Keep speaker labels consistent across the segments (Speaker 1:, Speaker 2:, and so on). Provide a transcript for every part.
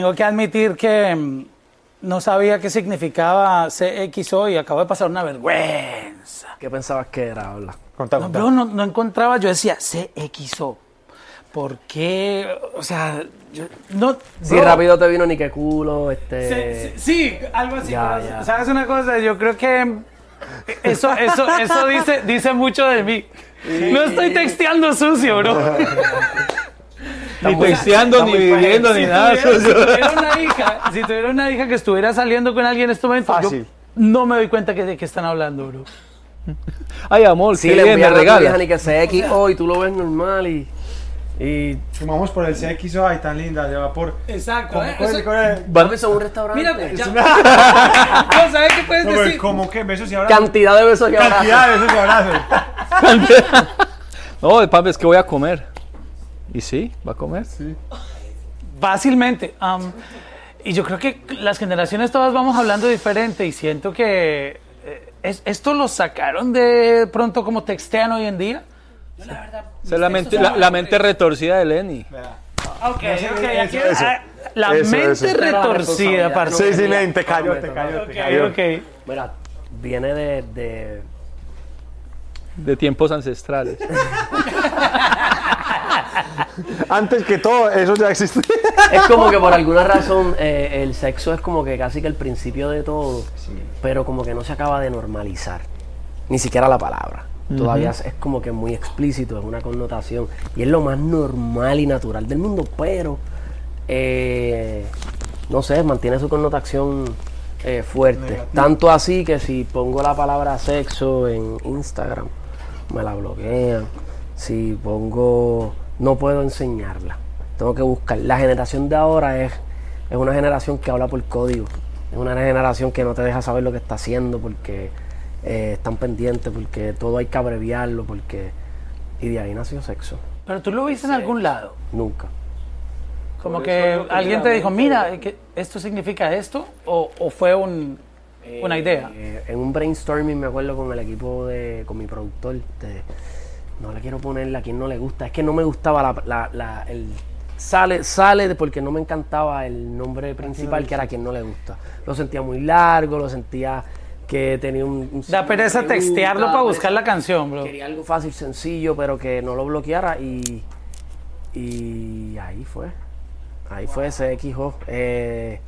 Speaker 1: tengo que admitir que mm, no sabía qué significaba CXO y acabo de pasar una vergüenza.
Speaker 2: ¿Qué pensabas que era, habla?
Speaker 3: Contá,
Speaker 1: No,
Speaker 3: contá.
Speaker 1: bro, no, no encontraba, yo decía CXO. ¿Por qué? O sea, yo, no.
Speaker 2: Sí,
Speaker 1: bro,
Speaker 2: rápido te vino ni que culo, este...
Speaker 1: Sí, sí, sí, algo así.
Speaker 2: Ya,
Speaker 1: pero,
Speaker 2: ya.
Speaker 1: ¿Sabes una cosa? Yo creo que eso, eso, eso dice, dice mucho de mí. No estoy texteando sucio, bro.
Speaker 3: Ni texteando, ni viviendo, ni
Speaker 1: si
Speaker 3: nada.
Speaker 1: Tuviera, si tuviera una hija, si tuviera una hija que estuviera saliendo con alguien en este momento, yo
Speaker 3: Fácil.
Speaker 1: no me doy cuenta que, de qué están hablando, bro.
Speaker 3: Ay, amor,
Speaker 2: Sí, le
Speaker 3: bien, me regala.
Speaker 2: vieja ni que se XO y tú lo ves normal y... y
Speaker 4: Vamos por el CXO, ay, tan linda, se va por...
Speaker 1: Exacto.
Speaker 4: ¿Cómo,
Speaker 1: ¿eh?
Speaker 4: cuál-
Speaker 1: Eso-
Speaker 4: es?
Speaker 2: Vamos a un restaurante.
Speaker 1: Mira, ya. No, ¿sabes qué puedes
Speaker 4: No,
Speaker 1: decir?
Speaker 4: ¿Cómo que besos y abrazos?
Speaker 2: Cantidad de besos y abrazos.
Speaker 4: Cantidad de besos y abrazos.
Speaker 3: No, papi, es que voy a comer. ¿Y sí? ¿Va a comer?
Speaker 1: Fácilmente. am, y yo creo que las generaciones todas vamos hablando diferente y siento que eh, es- esto lo sacaron de pronto como textean hoy en día. Yo la verdad.
Speaker 3: La mente, la, la mente retorcida de Lenny.
Speaker 1: Ok, ok,
Speaker 4: eso,
Speaker 1: aquí-
Speaker 4: eso.
Speaker 1: La
Speaker 5: Eso,
Speaker 1: mente
Speaker 5: eso.
Speaker 1: retorcida, parce.
Speaker 5: Sí, sí, men, te cayó, te cayó, te cayó.
Speaker 1: Ok, ok.
Speaker 2: Mira, viene de, de-
Speaker 3: De tiempos ancestrales.
Speaker 5: Antes que todo, eso ya existe.
Speaker 2: Es como que por alguna razón eh, el sexo es como que casi que el principio de todo, pero como que no se acaba de normalizar. Ni siquiera la palabra. Todavía es es como que muy explícito, es una connotación. Y es lo más normal y natural del mundo, pero eh, no sé, mantiene su connotación eh, fuerte. Tanto así que si pongo la palabra sexo en Instagram, me la bloquean. Si pongo, no puedo enseñarla. Tengo que buscar. La generación de ahora es, es una generación que habla por código. Es una generación que no te deja saber lo que está haciendo porque eh, están pendientes, porque todo hay que abreviarlo, porque... Y de ahí nació sexo.
Speaker 1: Pero tú lo viste en algún lado.
Speaker 2: Nunca.
Speaker 1: Como que alguien te dijo, mira, ¿esto significa esto? ¿O, o fue un, una idea?
Speaker 2: Eh, en un brainstorming me acuerdo con el equipo de, con mi productor, de, no le quiero ponerle a quien no le gusta, es que no me gustaba la, la- la- el sale, sale porque no me encantaba el nombre principal que era quien no le gusta. Lo sentía muy largo, lo sentía que tenía un, un
Speaker 1: Da pereza textearlo para buscar la canción, bro.
Speaker 2: Quería algo fácil, sencillo, pero que no lo bloqueara y, y ahí fue. Ahí fue CXO. Eh,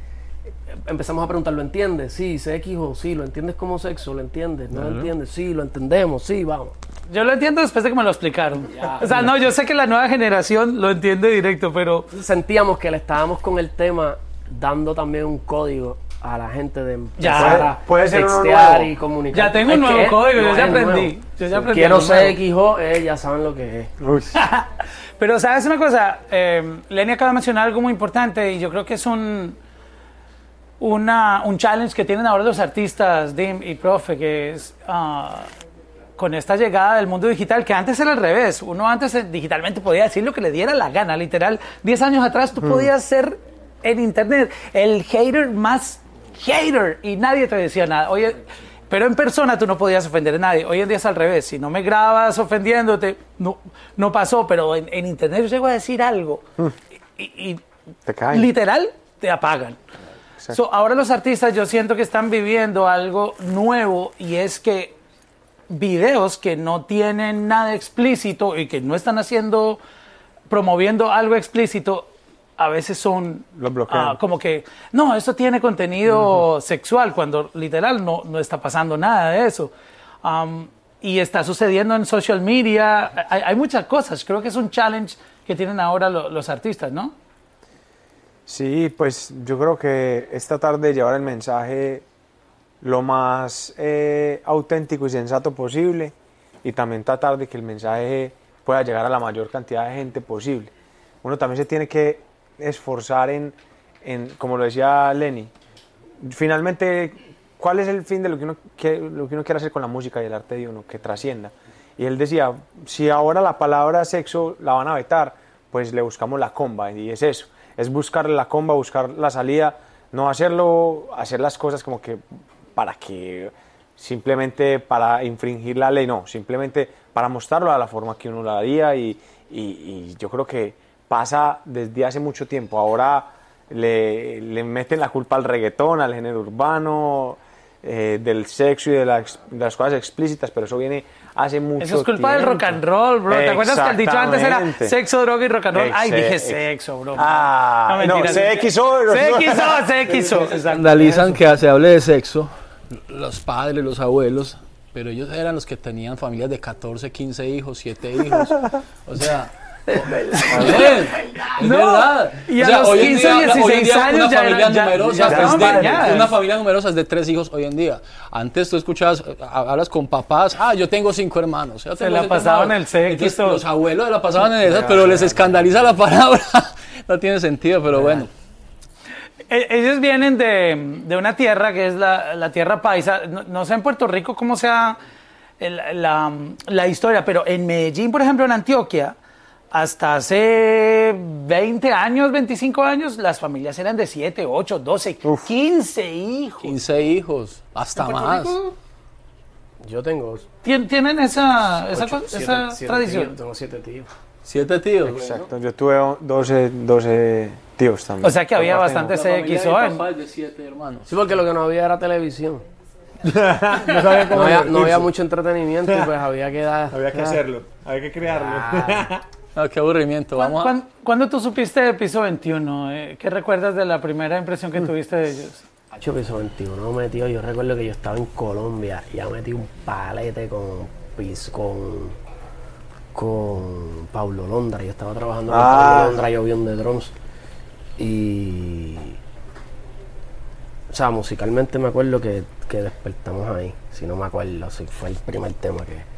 Speaker 2: empezamos a preguntar, ¿lo entiendes? Sí, CXO, sí, ¿lo entiendes como sexo? ¿Lo entiendes? ¿No lo entiendes? Sí, lo entendemos, sí, vamos.
Speaker 1: Yo lo entiendo después de que me lo explicaron. O sea, no, yo sé que la nueva generación lo entiende directo, pero
Speaker 2: Sentíamos que le estábamos con el tema dando también un código a la gente de
Speaker 1: Ya.
Speaker 5: Puede- ser
Speaker 2: textear y comunicar.
Speaker 1: Ya tengo un nuevo código, yo ya aprendí.
Speaker 2: nuevo.
Speaker 1: Yo ya aprendí
Speaker 2: Quiero
Speaker 1: nuevo.
Speaker 2: CXO, eh, ya saben lo que es.
Speaker 1: Pero sabes una cosa, eh, Lenny acaba de mencionar algo muy importante y yo creo que es un, una, un challenge que tienen ahora los artistas, Dim y Profe, que es ah, con esta llegada del mundo digital, que antes era al revés. Uno antes eh, digitalmente podía decir lo que le diera la gana, literal. Diez años atrás tú podías ser en internet el hater más hater y nadie te decía nada. Oye, pero en persona tú no podías ofender a nadie. Hoy en día es al revés. Si no me grabas ofendiéndote, no, no pasó, pero en, en internet yo llego a decir algo y, y-
Speaker 5: Te caen.
Speaker 1: literal te apagan. So, ahora los artistas yo siento que están viviendo algo nuevo y es que videos que no tienen nada explícito y que no están haciendo, promoviendo algo explícito, a veces son
Speaker 5: Los bloquean.
Speaker 1: ah, como que, no, esto tiene contenido sexual, cuando literal no, no está pasando nada de eso. Y está sucediendo en social media, hay, hay muchas cosas, creo que es un challenge que tienen ahora lo- los artistas, ¿no?
Speaker 5: Sí, pues yo creo que es tratar de llevar el mensaje lo más eh, auténtico y sensato posible y también tratar de que el mensaje pueda llegar a la mayor cantidad de gente posible. Uno también se tiene que esforzar en, en como lo decía Lenny, finalmente, ¿cuál es el fin de lo que, uno, que- lo que uno quiere hacer con la música y el arte de uno? Que trascienda. Y él decía, si ahora la palabra sexo la van a vetar, pues le buscamos la comba, y es eso, es buscar la comba, buscar la salida, no hacerlo, hacer las cosas como que para que simplemente para infringir la ley, no, simplemente para mostrarlo a la forma que uno la haría y, y- y yo creo que pasa desde hace mucho tiempo. Ahora le, le meten la culpa al reggaetón, al género urbano, eh, del sexo y de, las- de las cosas explícitas, pero eso viene hace mucho
Speaker 1: Eso es culpa del
Speaker 5: tiempo.
Speaker 1: rock and roll, bro. ¿Te acuerdas que el dicho antes era sexo, droga y rock and roll? Ay, dije
Speaker 5: ex-
Speaker 1: sexo, bro.
Speaker 5: Ah, no,
Speaker 1: mentira.
Speaker 5: CXO.
Speaker 1: CXO, CXO.
Speaker 3: Escandalizan que se hable de sexo, los padres, los abuelos, pero ellos eran los que tenían familias de 14, 15 hijos, 7 hijos. O sea, Bien, es
Speaker 1: No,
Speaker 3: verdad.
Speaker 1: y a
Speaker 3: O sea,
Speaker 1: los
Speaker 3: hoy en
Speaker 1: 15,
Speaker 3: día- hoy en
Speaker 1: 16
Speaker 3: día
Speaker 1: años
Speaker 3: una
Speaker 1: ya
Speaker 3: familia
Speaker 1: eran-
Speaker 3: numerosa
Speaker 1: ya
Speaker 3: es de- una familia numerosa es de tres hijos hoy en día. Antes tú escuchabas, hablas con papás, ah, yo tengo cinco hermanos. yo
Speaker 1: Se
Speaker 3: tengo
Speaker 1: la pasaban en el sexo.
Speaker 3: Entonces, Los abuelos se la pasaban en esas, pero les escandaliza la palabra. no tiene sentido, pero bueno.
Speaker 1: E- Ellos vienen de, de una tierra que es la, la tierra paisa. No, no sé en Puerto Rico cómo sea el- la, la historia, pero en Medellín, por ejemplo, en Antioquia, hasta hace 20 años, 25 años, las familias eran de 7, 8, 12, 15 hijos.
Speaker 3: 15 hijos, hasta
Speaker 1: ¿En Puerto
Speaker 3: más.
Speaker 1: Rico
Speaker 2: Yo tengo
Speaker 1: tien- ¿Tienen esa, esa,
Speaker 2: ocho, siete-
Speaker 1: esa
Speaker 2: siete
Speaker 1: tradición?
Speaker 2: tíos, tengo siete tíos.
Speaker 3: Siete tíos.
Speaker 5: Exacto, yo tuve 12, 12 tíos también.
Speaker 1: O sea que había bastante
Speaker 3: La familia de
Speaker 1: CXO.
Speaker 3: mi
Speaker 1: en-
Speaker 3: papá es de siete hermanos.
Speaker 2: Sí, porque lo que no había era televisión.
Speaker 4: No sabía cómo
Speaker 2: No había, no había mucho entretenimiento y pues había que dar.
Speaker 4: Había que hacerlo, había que crearlo.
Speaker 3: No, qué aburrimiento.
Speaker 1: ¿Cuán-
Speaker 3: Vamos a...
Speaker 1: cuán- ¿Cuándo tú supiste de Piso 21? Eh, ¿Qué recuerdas de la primera impresión que tuviste de ellos?
Speaker 2: Hacho piso 21 metió, yo recuerdo que yo estaba en Colombia y ya metí un palete con pis, con con Paulo Londra, yo estaba trabajando con
Speaker 5: Ah.
Speaker 2: Paulo Londra, yo vi un de drums y o sea, musicalmente me acuerdo que, que despertamos ahí, si no me acuerdo, si fue el primer tema que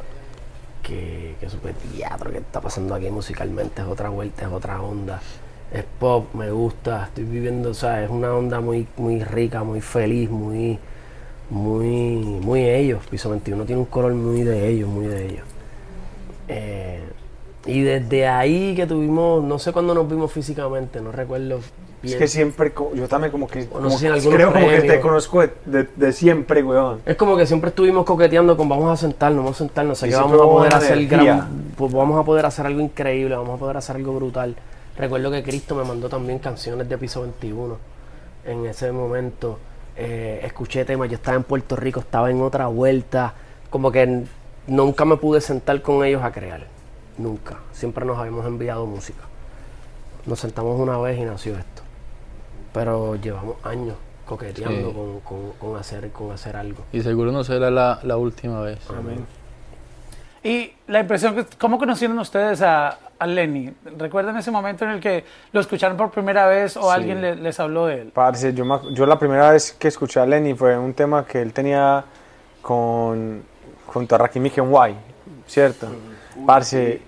Speaker 2: que, que supe teatro que está pasando aquí musicalmente, es otra vuelta, es otra onda. Es pop, me gusta, estoy viviendo, o sea, es una onda muy, muy rica, muy feliz, muy, muy, muy ellos. Piso 21 tiene un color muy de ellos, muy de ellos. Eh, y desde ahí que tuvimos, no sé cuándo nos vimos físicamente, no recuerdo
Speaker 5: Es
Speaker 2: bien.
Speaker 5: que siempre, yo también como que,
Speaker 2: no sé si en
Speaker 5: creo como que te conozco de, de- de siempre, weón.
Speaker 2: Es como que siempre estuvimos coqueteando con vamos a sentarnos, vamos a sentarnos, sé que vamos a poder hacer gran, pues vamos a poder hacer algo increíble, vamos a poder hacer algo brutal. Recuerdo que Cristo me mandó también canciones de piso 21 en ese momento. eh, escuché temas, yo estaba en Puerto Rico, estaba en otra vuelta, como que nunca me pude sentar con ellos a crear, nunca. Siempre nos habíamos enviado música. Nos sentamos una vez y nació esto. Pero llevamos años coqueteando
Speaker 3: Sí.
Speaker 2: con, con- con hacer, con hacer algo.
Speaker 3: Y seguro no será la, la última vez.
Speaker 1: Y la impresión, que, ¿cómo conocieron ustedes a, a Lenny? ¿Recuerdan ese momento en el que lo escucharon por primera vez o alguien le- les habló de él?
Speaker 5: Parce, yo, me yo la primera vez que escuché a Lenny fue un tema que él tenía con, junto a Rakim y Kenway, ¿cierto? Parce,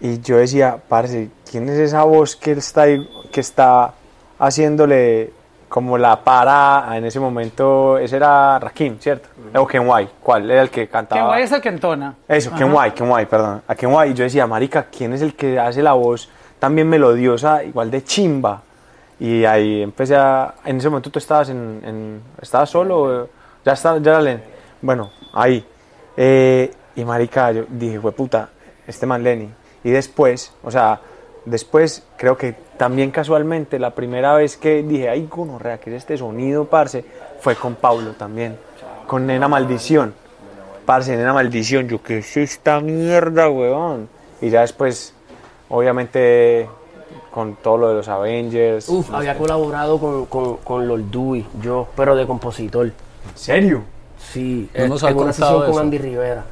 Speaker 5: y yo decía, parce, ¿quién es esa voz que está, ahí- que está haciéndole como la para en ese momento? Ese era Rakim, ¿cierto? O Kenway, ¿cuál? Era el que cantaba.
Speaker 1: Guay es el que entona.
Speaker 5: Eso,
Speaker 1: Ajá.
Speaker 5: Kenway, Kenway, perdón. A Kenway. Y yo decía, marica, ¿quién es el que hace la voz también melodiosa, igual de chimba? Y ahí empecé a... En ese momento tú estabas en... en- ¿Estabas solo? o- Ya, está, ya era Len. Bueno, ahí. Eh, y marica, yo dije, fue puta, este man Lenny. Y después, o sea, después creo que también casualmente la primera vez que dije, ay, gonorrea, ¿qué es este sonido, parce? Fue con Paulo también, con Nena Maldición. Parce, Nena Maldición, yo, ¿qué es esta mierda, weón? Y ya después, obviamente, con todo lo de los Avengers.
Speaker 2: Uf, había colaborado con, con, con Lord Dewey, yo, pero de compositor.
Speaker 5: ¿En serio?
Speaker 2: Sí,
Speaker 3: No
Speaker 2: en-
Speaker 3: nos
Speaker 2: en una sesión con. Andy Rivera.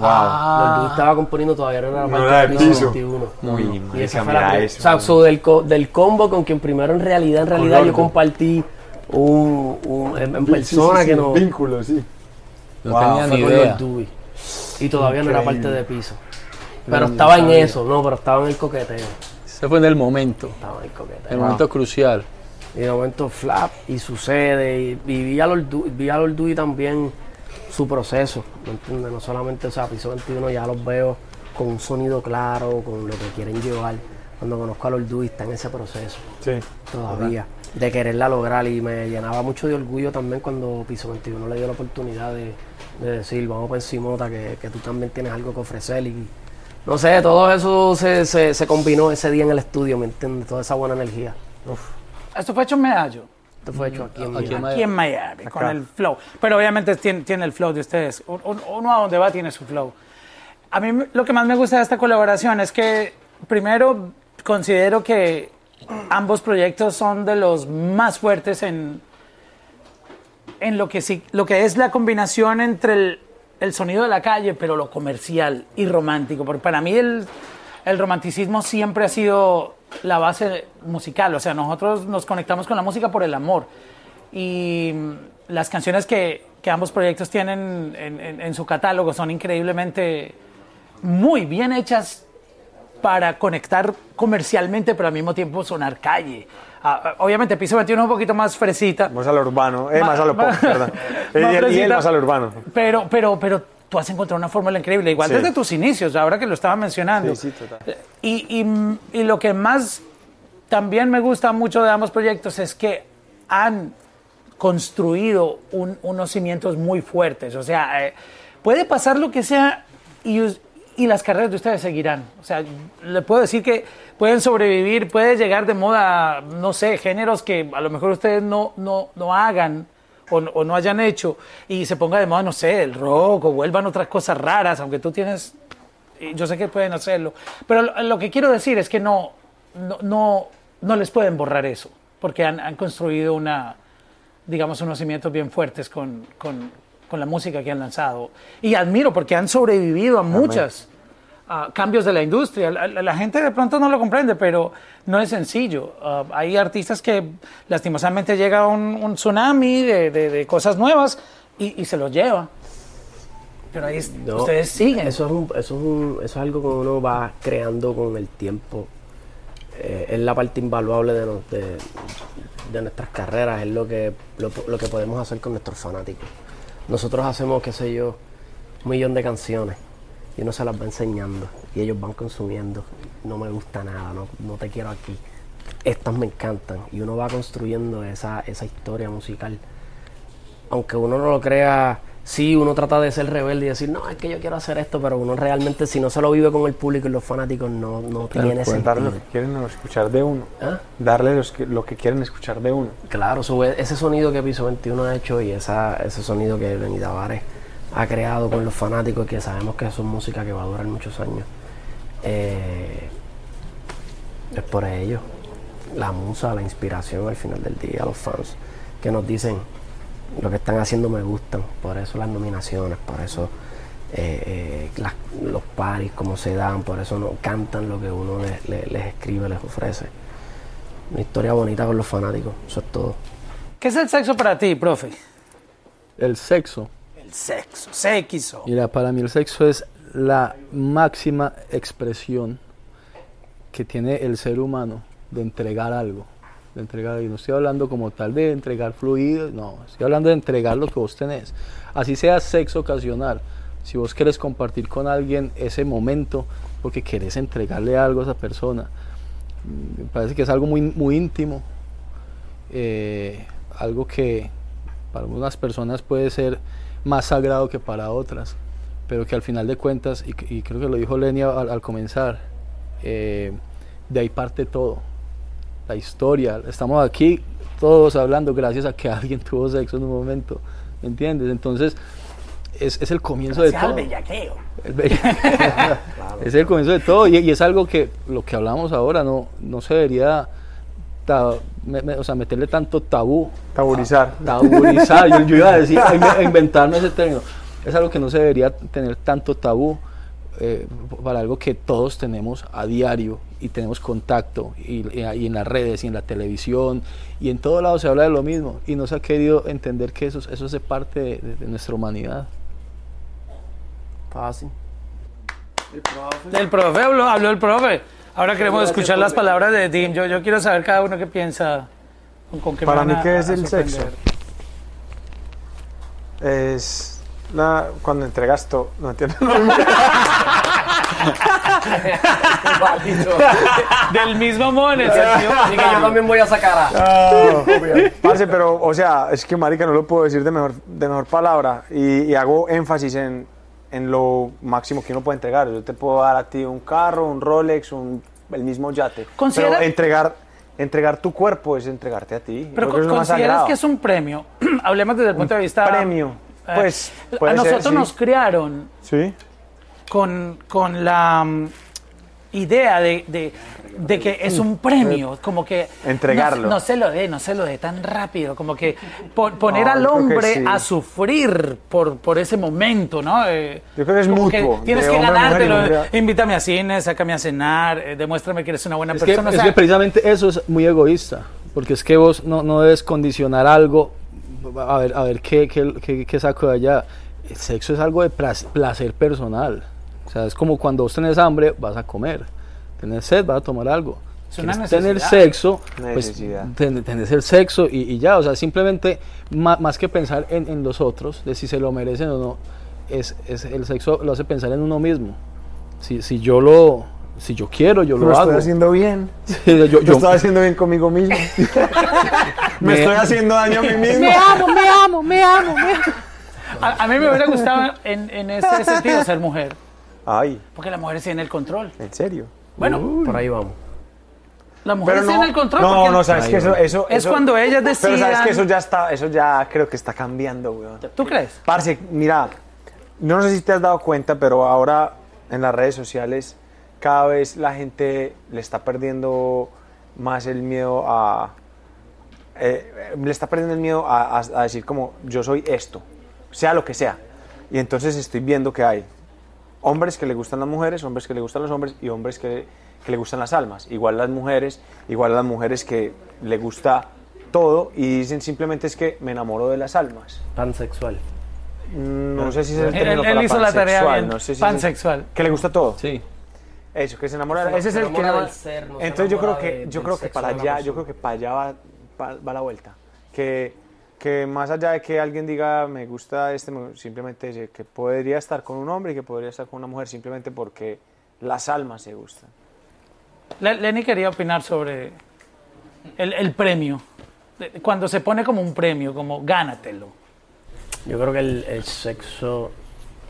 Speaker 3: Ah.
Speaker 2: Lord Dewey estaba componiendo todavía no era la
Speaker 5: No
Speaker 2: parte
Speaker 5: era
Speaker 2: de
Speaker 5: de
Speaker 2: piso
Speaker 5: piso.
Speaker 2: 21.
Speaker 5: Muy,
Speaker 2: Y
Speaker 5: marica,
Speaker 2: esa fue la
Speaker 5: eso.
Speaker 2: O sea, so del, co- del combo con quien primero en realidad, en realidad yo compartí un, un- en, en persona que no
Speaker 5: Vínculo, sí.
Speaker 3: No
Speaker 5: Wow,
Speaker 3: tenía ni idea.
Speaker 2: Dewey. Y todavía no era parte de piso. Pero estaba en eso, no, pero estaba en el coqueteo.
Speaker 3: Se fue en el momento,
Speaker 2: Estaba en el coqueteo.
Speaker 3: el momento crucial.
Speaker 2: Y de momento flap y sucede. Y, y vi, a Lord Du- vi a Lord Dewey también su proceso. ¿Me entiendes? No solamente, o sea, piso 21 ya los veo con un sonido claro, con lo que quieren llevar. Cuando conozco a Lord Dewey está en ese proceso
Speaker 5: Sí.
Speaker 2: todavía. De quererla lograr y me llenaba mucho de orgullo también cuando Piso 21 le dio la oportunidad de, de decir, vamos para encimota, que, que tú también tienes algo que ofrecer. Y no sé, todo eso se, se, se combinó ese día en el estudio, ¿me entiendes? Toda esa buena energía.
Speaker 1: Esto fue hecho en Medallo.
Speaker 2: Esto fue hecho aquí en
Speaker 3: Aquí en
Speaker 2: Miami.
Speaker 1: Aquí en Miami, con el flow. Pero obviamente tiene, tiene el flow de ustedes. Un- un- Uno a donde va tiene su flow. A mí lo que más me gusta de esta colaboración es que, primero, considero que ambos proyectos son de los más fuertes en, en lo, que sí, lo que es la combinación entre el, el sonido de la calle, pero lo comercial y romántico. Porque para mí el, el romanticismo siempre ha sido la base musical. O sea, nosotros nos conectamos con la música por el amor. Y mm, las canciones que, que ambos proyectos tienen en, en- en su catálogo son increíblemente muy bien hechas para conectar comercialmente, pero al mismo tiempo sonar calle. Ah, ah, obviamente, Piso 21 es un poquito más fresita.
Speaker 5: Más al urbano, eh,
Speaker 1: Ma-
Speaker 5: más a lo pop, perdón.
Speaker 1: más
Speaker 5: y, y él más al urbano.
Speaker 1: Pero, pero, pero tú has encontrado una fórmula increíble, igual
Speaker 5: Sí.
Speaker 1: desde tus inicios, ahora que lo estaba mencionando.
Speaker 5: Sí, sí, total.
Speaker 1: Y, y- y lo que más también me gusta mucho de ambos proyectos es que han construido un- unos cimientos muy fuertes. O sea, eh, puede pasar lo que sea y, y las carreras de ustedes seguirán. O sea, le puedo decir que pueden sobrevivir, puede llegar de moda, no sé, géneros que a lo mejor ustedes no, no, no hagan o, no- o no hayan hecho y se ponga de moda, no sé, el rock o vuelvan otras cosas raras, aunque tú tienes yo sé que pueden hacerlo, pero lo, lo que quiero decir es que no, no, no, no les pueden borrar eso, porque han, han construido una, digamos, unos cimientos bien fuertes con, con, con la música que han lanzado. Y admiro porque han sobrevivido a muchos cambios de la industria. La, la- la gente de pronto no lo comprende, pero no es sencillo. Ah, hay artistas que lastimosamente llega un, un tsunami de, de- de cosas nuevas y, y se los lleva. Pero ahí
Speaker 2: No,
Speaker 1: ustedes siguen.
Speaker 2: Eso es, un- eso, es un- eso es algo que uno va creando con el tiempo. Eh, es la parte invaluable de, nos- de- de nuestras carreras, es lo que, lo, lo que podemos hacer con nuestros fanáticos. Nosotros hacemos, qué sé yo, un millón de canciones y uno se las va enseñando y ellos van consumiendo. No me gusta nada, no, no te quiero aquí. Estas me encantan y uno va construyendo esa, esa historia musical aunque uno no lo crea, sí, uno trata de ser rebelde y decir, no, es que yo quiero hacer esto, pero uno realmente, si no se lo vive con el público y los fanáticos, no, no tiene
Speaker 5: Pueden darle lo
Speaker 2: sentido.
Speaker 5: que quieren escuchar de uno.
Speaker 2: ¿Ah?
Speaker 5: Darle los que- lo que quieren escuchar de uno.
Speaker 2: Claro, ese sonido que Piso 21 ha hecho y esa, ese sonido que Benny Tavares ha creado con los fanáticos, que sabemos que son música que va a durar muchos años, eh, es por ello. La musa, la inspiración al final del día, los fans que nos dicen lo que están haciendo me gustan, por eso las nominaciones, por eso eh, eh, las- los paris, como se dan, por eso no cantan lo que uno les, les- les escribe, les ofrece. Una historia bonita con los fanáticos, eso es todo.
Speaker 1: ¿Qué es el sexo para ti, profe?
Speaker 3: El sexo.
Speaker 1: Sexo, sexo.
Speaker 3: Mira, para mí el sexo es la máxima expresión que tiene el ser humano de entregar algo. De entregar, y no estoy hablando como tal de entregar fluidos, no, estoy hablando de entregar lo que vos tenés. Así sea sexo ocasional. Si vos querés compartir con alguien ese momento porque querés entregarle algo a esa persona, me parece que es algo muy, muy íntimo, eh, algo que para algunas personas puede ser más sagrado que para otras, pero que al final de cuentas, y, y creo que lo dijo Lenia al, al comenzar, eh, de ahí parte todo, la historia, estamos aquí todos hablando gracias a que alguien tuvo sexo en un momento, ¿me entiendes? Entonces, es, es el comienzo de
Speaker 1: al
Speaker 3: todo.
Speaker 1: bellaqueo.
Speaker 3: El bella- es el comienzo de todo y, y es algo que lo que hablamos ahora no, no se debería me- me- o sea, meterle tanto tabú.
Speaker 5: Taburizar.
Speaker 3: Taburizar, yo, yo iba a decir, a inve- a inventarme ese término. Es algo que no se debería tener tanto tabú eh, para algo que todos tenemos a diario y tenemos contacto y, y- y en las redes y en la televisión y en todo lado se habla de lo mismo y no se ha querido entender que eso, eso hace parte de- de- de nuestra humanidad.
Speaker 2: Fácil.
Speaker 1: El profe habló, habló el profe. Ahora queremos escuchar las palabras de Dim. Yo, yo quiero saber cada uno qué piensa. Con, con qué me
Speaker 5: Para mí,
Speaker 1: a-
Speaker 5: ¿qué es
Speaker 1: a
Speaker 5: el sexo? Es la, cuando entregas todo. No entiendo.
Speaker 1: Del mismo mono.
Speaker 2: Así que yo también voy a sacar a...
Speaker 5: Parce, pero, o sea, es que, marica, no lo puedo decir de mejor, de mejor palabra. Y, y hago énfasis en, en lo máximo que uno puede entregar. Yo te puedo dar a ti un carro, un Rolex, un, el mismo yate.
Speaker 1: Considera-
Speaker 5: Pero entregar entregar tu cuerpo es entregarte a ti.
Speaker 1: Pero
Speaker 5: más
Speaker 1: consideras que es un premio. Hablemos desde el punto de vista.
Speaker 5: premio.
Speaker 1: eh,
Speaker 5: Pues,
Speaker 1: a
Speaker 5: ser,
Speaker 1: nosotros
Speaker 5: sí.
Speaker 1: nos criaron
Speaker 5: Sí.
Speaker 1: con, con la mm, idea de, de- de que es un premio, como que
Speaker 5: Entregarlo.
Speaker 1: No, no se lo dé, no se lo dé tan rápido, como que po- poner
Speaker 5: No,
Speaker 1: al hombre
Speaker 5: sí.
Speaker 1: a sufrir por, por ese momento, ¿no? Eh,
Speaker 5: Yo creo que es mutuo,
Speaker 1: tienes que ganártelo. Invítame a cine, sácame a cenar, eh, demuéstrame que eres una buena
Speaker 3: Es que,
Speaker 1: persona.
Speaker 3: es que precisamente eso es muy egoísta, porque es que vos no, no debes condicionar algo, a ver, a ver qué, qué, qué- qué saco de allá. El sexo es algo de plac- placer personal. O sea, es como cuando vos tenés hambre, vas a comer. Tenés sed, vas a tomar algo.
Speaker 1: Es una
Speaker 3: Quieres tener
Speaker 1: necesidad.
Speaker 3: sexo, pues
Speaker 5: Necesidad.
Speaker 3: ten- tenés el sexo y, y ya. O sea, simplemente, ma- más, que pensar en, en los otros, de si se lo merecen o no, es, es el sexo lo hace pensar en uno mismo. Si, si yo lo... Si yo quiero, yo
Speaker 5: Lo
Speaker 3: lo
Speaker 5: estoy
Speaker 3: hago.
Speaker 5: haciendo bien.
Speaker 3: yo,
Speaker 5: Yo,
Speaker 3: yo-
Speaker 5: estoy haciendo bien conmigo mismo. me,
Speaker 3: Me-
Speaker 5: estoy haciendo daño a mí mismo.
Speaker 1: amo, me amo, me amo, me amo. A, a mí me hubiera gustado en, en ese sentido ser mujer,
Speaker 5: Ay,
Speaker 1: porque las mujeres tienen el control.
Speaker 5: ¿en serio?
Speaker 1: Bueno,
Speaker 2: Por ahí vamos.
Speaker 1: las mujeres
Speaker 5: Pero no,
Speaker 1: el control.
Speaker 5: no, no, sabes que eso, eso,
Speaker 1: es
Speaker 5: eso-
Speaker 1: cuando ellas
Speaker 5: Pero sabes que eso ya está, eso ya creo que está cambiando, weón.
Speaker 1: ¿Tú crees?
Speaker 5: Parce, mira, no sé si te has dado cuenta, pero ahora en las redes sociales cada vez la gente le está perdiendo más el miedo a... eh, eh, le está perdiendo el miedo a, a- a decir como yo soy esto, sea lo que sea. Y entonces estoy viendo que hay hombres que le gustan las mujeres, hombres que le gustan los hombres y hombres que, que le gustan las almas. Igual las mujeres, igual las mujeres que le gusta todo y dicen simplemente es que me enamoro de las almas.
Speaker 2: Pansexual.
Speaker 5: No sé si es el
Speaker 1: Él,
Speaker 5: término
Speaker 1: él
Speaker 5: para
Speaker 1: hizo la tarea
Speaker 5: pansexual,
Speaker 1: bien.
Speaker 5: no sé si es-
Speaker 1: pansexual.
Speaker 5: que le gusta todo.
Speaker 3: Sí.
Speaker 5: Eso, que se enamora.
Speaker 2: Se
Speaker 5: Ese es el que
Speaker 2: del ser, no se
Speaker 5: Entonces yo creo que yo creo que para allá, yo creo que para allá va, va- va la vuelta. Que, que más allá de que alguien diga me gusta este, me- simplemente dice que podría estar con un hombre y que podría estar con una mujer simplemente porque las almas se gustan.
Speaker 1: Le- Lenny quería opinar sobre el, el premio. Cuando se pone como un premio, como gánatelo.
Speaker 2: Yo creo que el, el sexo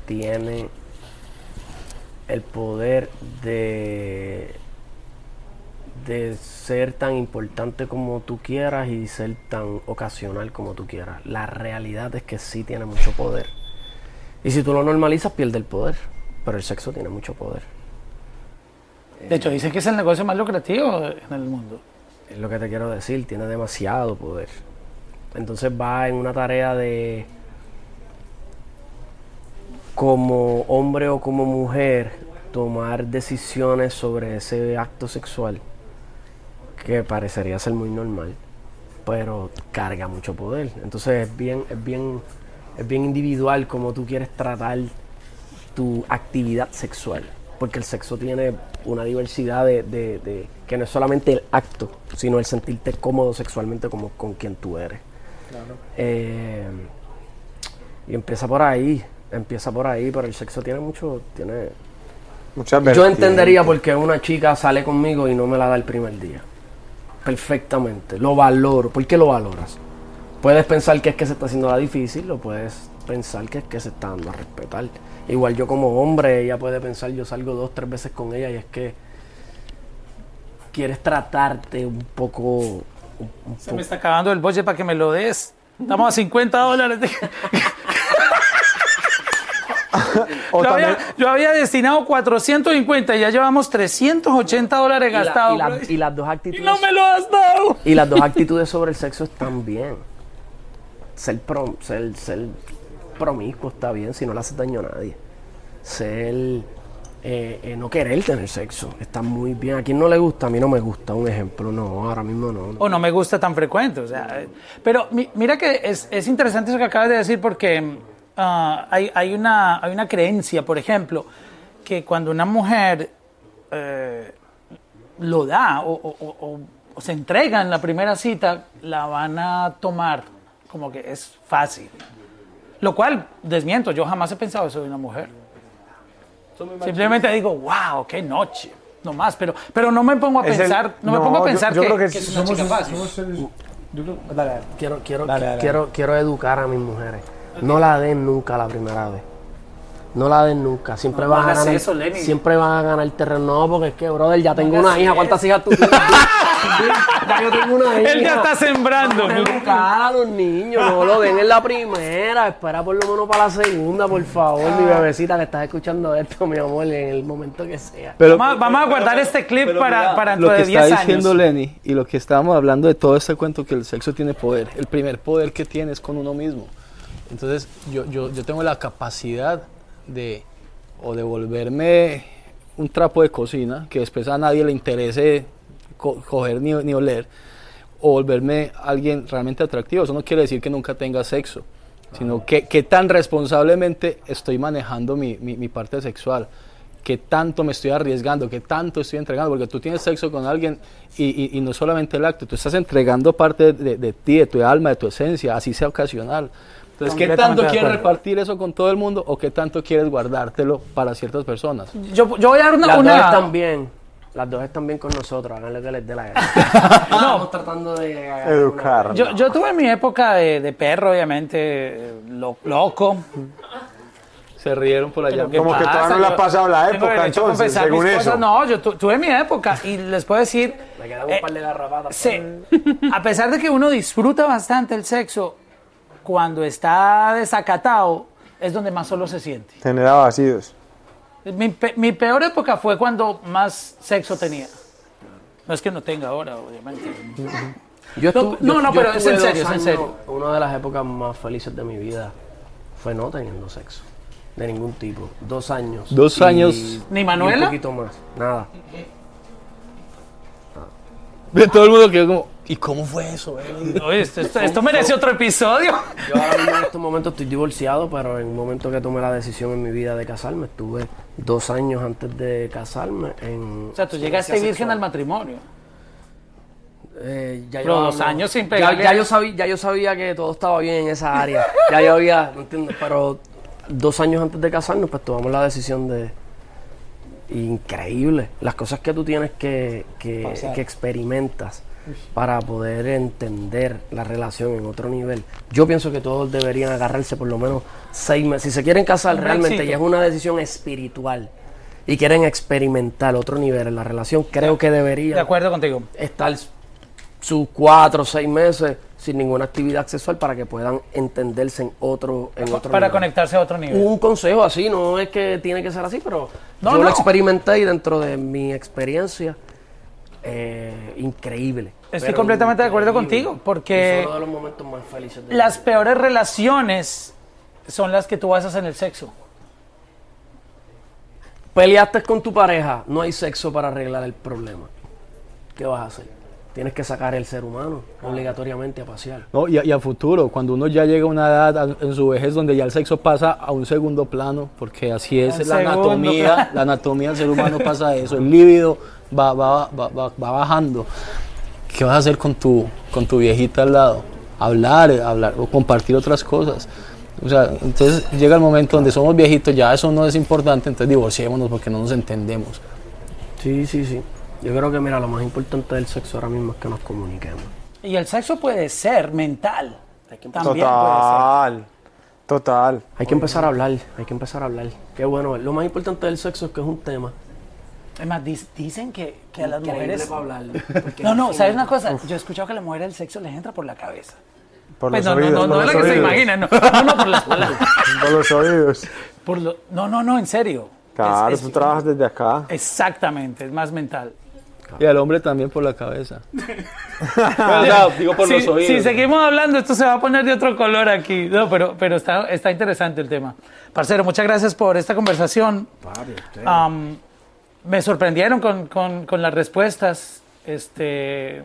Speaker 2: tiene el poder de, de ser tan importante como tú quieras y ser tan ocasional como tú quieras. La realidad es que sí tiene mucho poder. Y si tú lo normalizas, pierde el poder. Pero el sexo tiene mucho poder.
Speaker 1: De hecho, dicen que es el negocio más lucrativo en el mundo.
Speaker 2: Es lo que te quiero decir, tiene demasiado poder. Entonces va en una tarea de como hombre o como mujer tomar decisiones sobre ese acto sexual que parecería ser muy normal, pero carga mucho poder. Entonces es bien, es bien, es bien individual como tú quieres tratar tu actividad sexual. Porque el sexo tiene una diversidad de, de- de- que no es solamente el acto, sino el sentirte cómodo sexualmente como con quien tú eres. Eh, y empieza por ahí, empieza por ahí, pero el sexo tiene mucho, tiene.
Speaker 5: Muchas
Speaker 2: Yo entendería por qué una chica sale conmigo y no me la da el primer día. Perfectamente, lo valoro. ¿Por qué lo valoras? Puedes pensar que es que se está haciendo la difícil, o puedes pensar que es que se está dando a respetar. Igual yo como hombre, ella puede pensar, yo salgo dos, tres veces con ella y es que quieres tratarte un poco... un- un
Speaker 1: Se
Speaker 2: poco-
Speaker 1: me está acabando el budget para que me lo des. Estamos a 50 dólares. de- Yo
Speaker 5: también-
Speaker 1: había, yo había destinado 450 y ya llevamos 380 dólares
Speaker 2: y, la-
Speaker 1: gastados.
Speaker 2: y la- y las dos
Speaker 1: Y
Speaker 2: actitudes...
Speaker 1: no me lo has dado.
Speaker 2: Y las dos actitudes sobre el sexo están bien. Ser, prom- ser, ser promiscuo está bien si no le haces daño a nadie. Ser. eh, eh, no querer tener sexo está muy bien. A quien no le gusta, a mí no me gusta. Un ejemplo, no, ahora mismo no. no.
Speaker 1: O no me gusta tan frecuente. O sea, eh, pero mi- mira que es, es interesante eso que acabas de decir porque ah, hay, hay, una, hay una creencia, por ejemplo, que cuando una mujer eh, lo da o, o- o- o- o se entrega en la primera cita, la van a tomar como que es fácil. Lo cual, desmiento, yo jamás he pensado eso de una mujer. Simplemente digo, wow, qué noche, no más, pero, pero no me pongo a
Speaker 5: Es el-
Speaker 1: pensar, no, me pongo a pensar
Speaker 5: yo
Speaker 1: que,
Speaker 5: creo que
Speaker 1: que es
Speaker 5: sí,
Speaker 1: una
Speaker 5: somos-
Speaker 1: chica fácil.
Speaker 3: Yo creo- dale, dale.
Speaker 2: Quiero, quiero,
Speaker 3: Dale, dale.
Speaker 2: quiero, quiero educar a mis mujeres. No la den nunca la primera vez. No la den nunca. Siempre
Speaker 1: No
Speaker 2: van a ganar.
Speaker 1: eso, Lenny.
Speaker 2: siempre van a ganar terreno. No, porque es que, brother, ya tengo una hija. ¿Cuántas hijas tú tienes? ya yo tengo una hija.
Speaker 1: Él ya está sembrando.
Speaker 2: Vamos a educar a los niños, no lo den en la primera, espera por lo menos para la segunda, por favor, mi bebecita que estás escuchando esto, mi amor, en el momento que sea.
Speaker 3: Pero,
Speaker 1: Vamos, a- vamos a guardar este clip
Speaker 3: pero
Speaker 1: para,
Speaker 3: mira,
Speaker 1: para dentro
Speaker 3: lo que
Speaker 1: de 10
Speaker 3: está
Speaker 1: años.
Speaker 3: diciendo Lenny y lo que estábamos hablando de todo este cuento que el sexo tiene poder. El primer poder que tiene es con uno mismo. Entonces yo, yo, yo tengo la capacidad de o de volverme un trapo de cocina que después a nadie le interese co- coger ni, ni oler o volverme alguien realmente atractivo. Eso no quiere decir que nunca tenga sexo, sino que, que tan responsablemente estoy manejando mi, mi- mi parte sexual, que tanto me estoy arriesgando, que tanto estoy entregando, porque tú tienes sexo con alguien y, y- y no solamente el acto, tú estás entregando parte de, de ti, de tu alma, de tu esencia, así sea ocasional. Entonces, ¿qué tanto quieres repartir eso con todo el mundo o qué tanto quieres guardártelo para ciertas personas?
Speaker 1: Yo, yo voy a dar una.
Speaker 2: Las
Speaker 1: una-
Speaker 2: dos están bien, las dos están bien con nosotros, que les dé la gana. Estamos tratando de
Speaker 5: Educar.
Speaker 1: Yo, yo tuve mi época de, de perro, obviamente, eh, lo- loco.
Speaker 3: Se rieron por allá.
Speaker 1: ¿Qué
Speaker 5: Como que todavía no le ha pasado la época, entonces, según
Speaker 1: cosas.
Speaker 5: eso.
Speaker 1: No, yo tu- tuve mi época y les puedo decir.
Speaker 2: Me quedan un
Speaker 1: eh,
Speaker 2: par de garrapatas.
Speaker 1: Sí, a pesar de que uno disfruta bastante el sexo, cuando está desacatado es donde más solo se siente.
Speaker 5: Genera vacíos.
Speaker 1: Mi, pe- mi peor época fue cuando más sexo tenía. No es que no tenga ahora, obviamente.
Speaker 2: Yo estu-
Speaker 1: No,
Speaker 2: yo-
Speaker 1: no,
Speaker 2: yo
Speaker 1: pero es
Speaker 2: estuve
Speaker 1: en serio, es en serio.
Speaker 2: Una de las épocas más felices de mi vida fue no teniendo sexo. De ningún tipo. Dos años.
Speaker 3: Dos
Speaker 2: Y-
Speaker 3: años.
Speaker 1: ¿Ni Manuela?
Speaker 2: un poquito más. Nada.
Speaker 3: De todo el mundo que como, ¿y cómo fue eso? eh?"
Speaker 1: Oye, esto, esto- esto merece otro episodio.
Speaker 2: Yo ahora mismo en estos momentos estoy divorciado, pero en el momento que tomé la decisión en mi vida de casarme, estuve dos años antes de casarme en...
Speaker 1: O sea, tú llegaste virgen al matrimonio.
Speaker 2: Eh, ya
Speaker 1: Pero dos años sin
Speaker 2: ya,
Speaker 1: pegarle
Speaker 2: ya yo sabía, ya yo sabía que todo estaba bien en esa área. ya yo había, ¿me entiendes? Pero dos años antes de casarnos, pues tomamos la decisión de... Increíble. Las cosas que tú tienes que, que, que experimentas para poder entender la relación en otro nivel. Yo pienso que todos deberían agarrarse por lo menos seis meses. Si se quieren casar realmente y es una decisión espiritual y quieren experimentar otro nivel en la relación, creo que deberían
Speaker 1: De acuerdo contigo.
Speaker 2: estar sus cuatro o seis meses sin ninguna actividad sexual para que puedan entenderse en otro, en otro
Speaker 1: Para
Speaker 2: nivel.
Speaker 1: conectarse a otro nivel.
Speaker 2: Un consejo así, no es que tiene que ser así, pero
Speaker 1: No,
Speaker 2: yo
Speaker 1: no.
Speaker 2: lo experimenté y dentro de mi experiencia, eh, increíble.
Speaker 1: Estoy
Speaker 2: Pero
Speaker 1: completamente de acuerdo contigo, porque
Speaker 2: uno de los momentos más felices de
Speaker 1: Las
Speaker 2: vida.
Speaker 1: peores relaciones son las que tú basas en el sexo.
Speaker 2: Peleaste con tu pareja, no hay sexo para arreglar el problema. ¿Qué vas a hacer? Tienes que sacar el ser humano obligatoriamente a pasear.
Speaker 3: No, y, a, y a futuro, cuando uno ya llega a una edad a- en su vejez donde ya el sexo pasa a un segundo plano, porque así es
Speaker 1: Un
Speaker 3: la anatomía,
Speaker 1: plano.
Speaker 3: la anatomía del ser humano pasa eso, el líbido va, va, va, va, va bajando. ¿Qué vas a hacer con tu, con tu viejita al lado? Hablar, eh, hablar o compartir otras cosas. O sea, entonces llega el momento donde somos viejitos, ya eso no es importante, entonces divorciémonos porque no nos entendemos.
Speaker 2: Sí, sí, sí. Yo creo que, mira, lo más importante del sexo ahora mismo es que nos comuniquemos.
Speaker 1: Y el sexo puede ser mental. También puede
Speaker 5: Total. Total.
Speaker 2: Hay que empezar a hablar, hay que empezar a hablar. Qué bueno, lo más importante del sexo es que es un tema.
Speaker 1: Es más, dicen que, que a las mujeres...
Speaker 2: hablar.
Speaker 1: No, no,
Speaker 2: es
Speaker 1: ¿sabes una cosa? Yo he escuchado que a las mujeres el sexo les entra por la cabeza.
Speaker 5: Por
Speaker 1: Pues
Speaker 5: los
Speaker 1: no, no,
Speaker 5: oídos.
Speaker 1: no, no
Speaker 5: por
Speaker 1: es lo que se imaginan, no, no, no, por las palabras.
Speaker 5: Por los oídos.
Speaker 1: Por lo- no, no, no, en serio.
Speaker 5: Claro,
Speaker 1: Es- es-
Speaker 5: tú trabajas desde acá.
Speaker 1: Exactamente, es más mental.
Speaker 3: Y al hombre también por la cabeza. o sea, digo por
Speaker 1: si,
Speaker 3: los oídos.
Speaker 1: si seguimos hablando, esto se va a poner de otro color aquí. No, pero, pero está, está interesante el tema. Parcero, muchas gracias por esta conversación. Am, me sorprendieron con, con- con las respuestas. Este,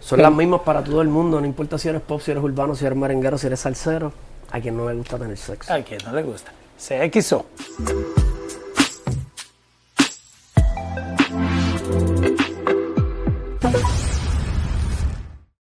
Speaker 2: Son las mismas para todo el mundo, no importa si eres pop, si eres urbano, si eres merenguero, si eres salsero. A quien no le gusta tener sexo.
Speaker 1: a quien no le gusta. CXO.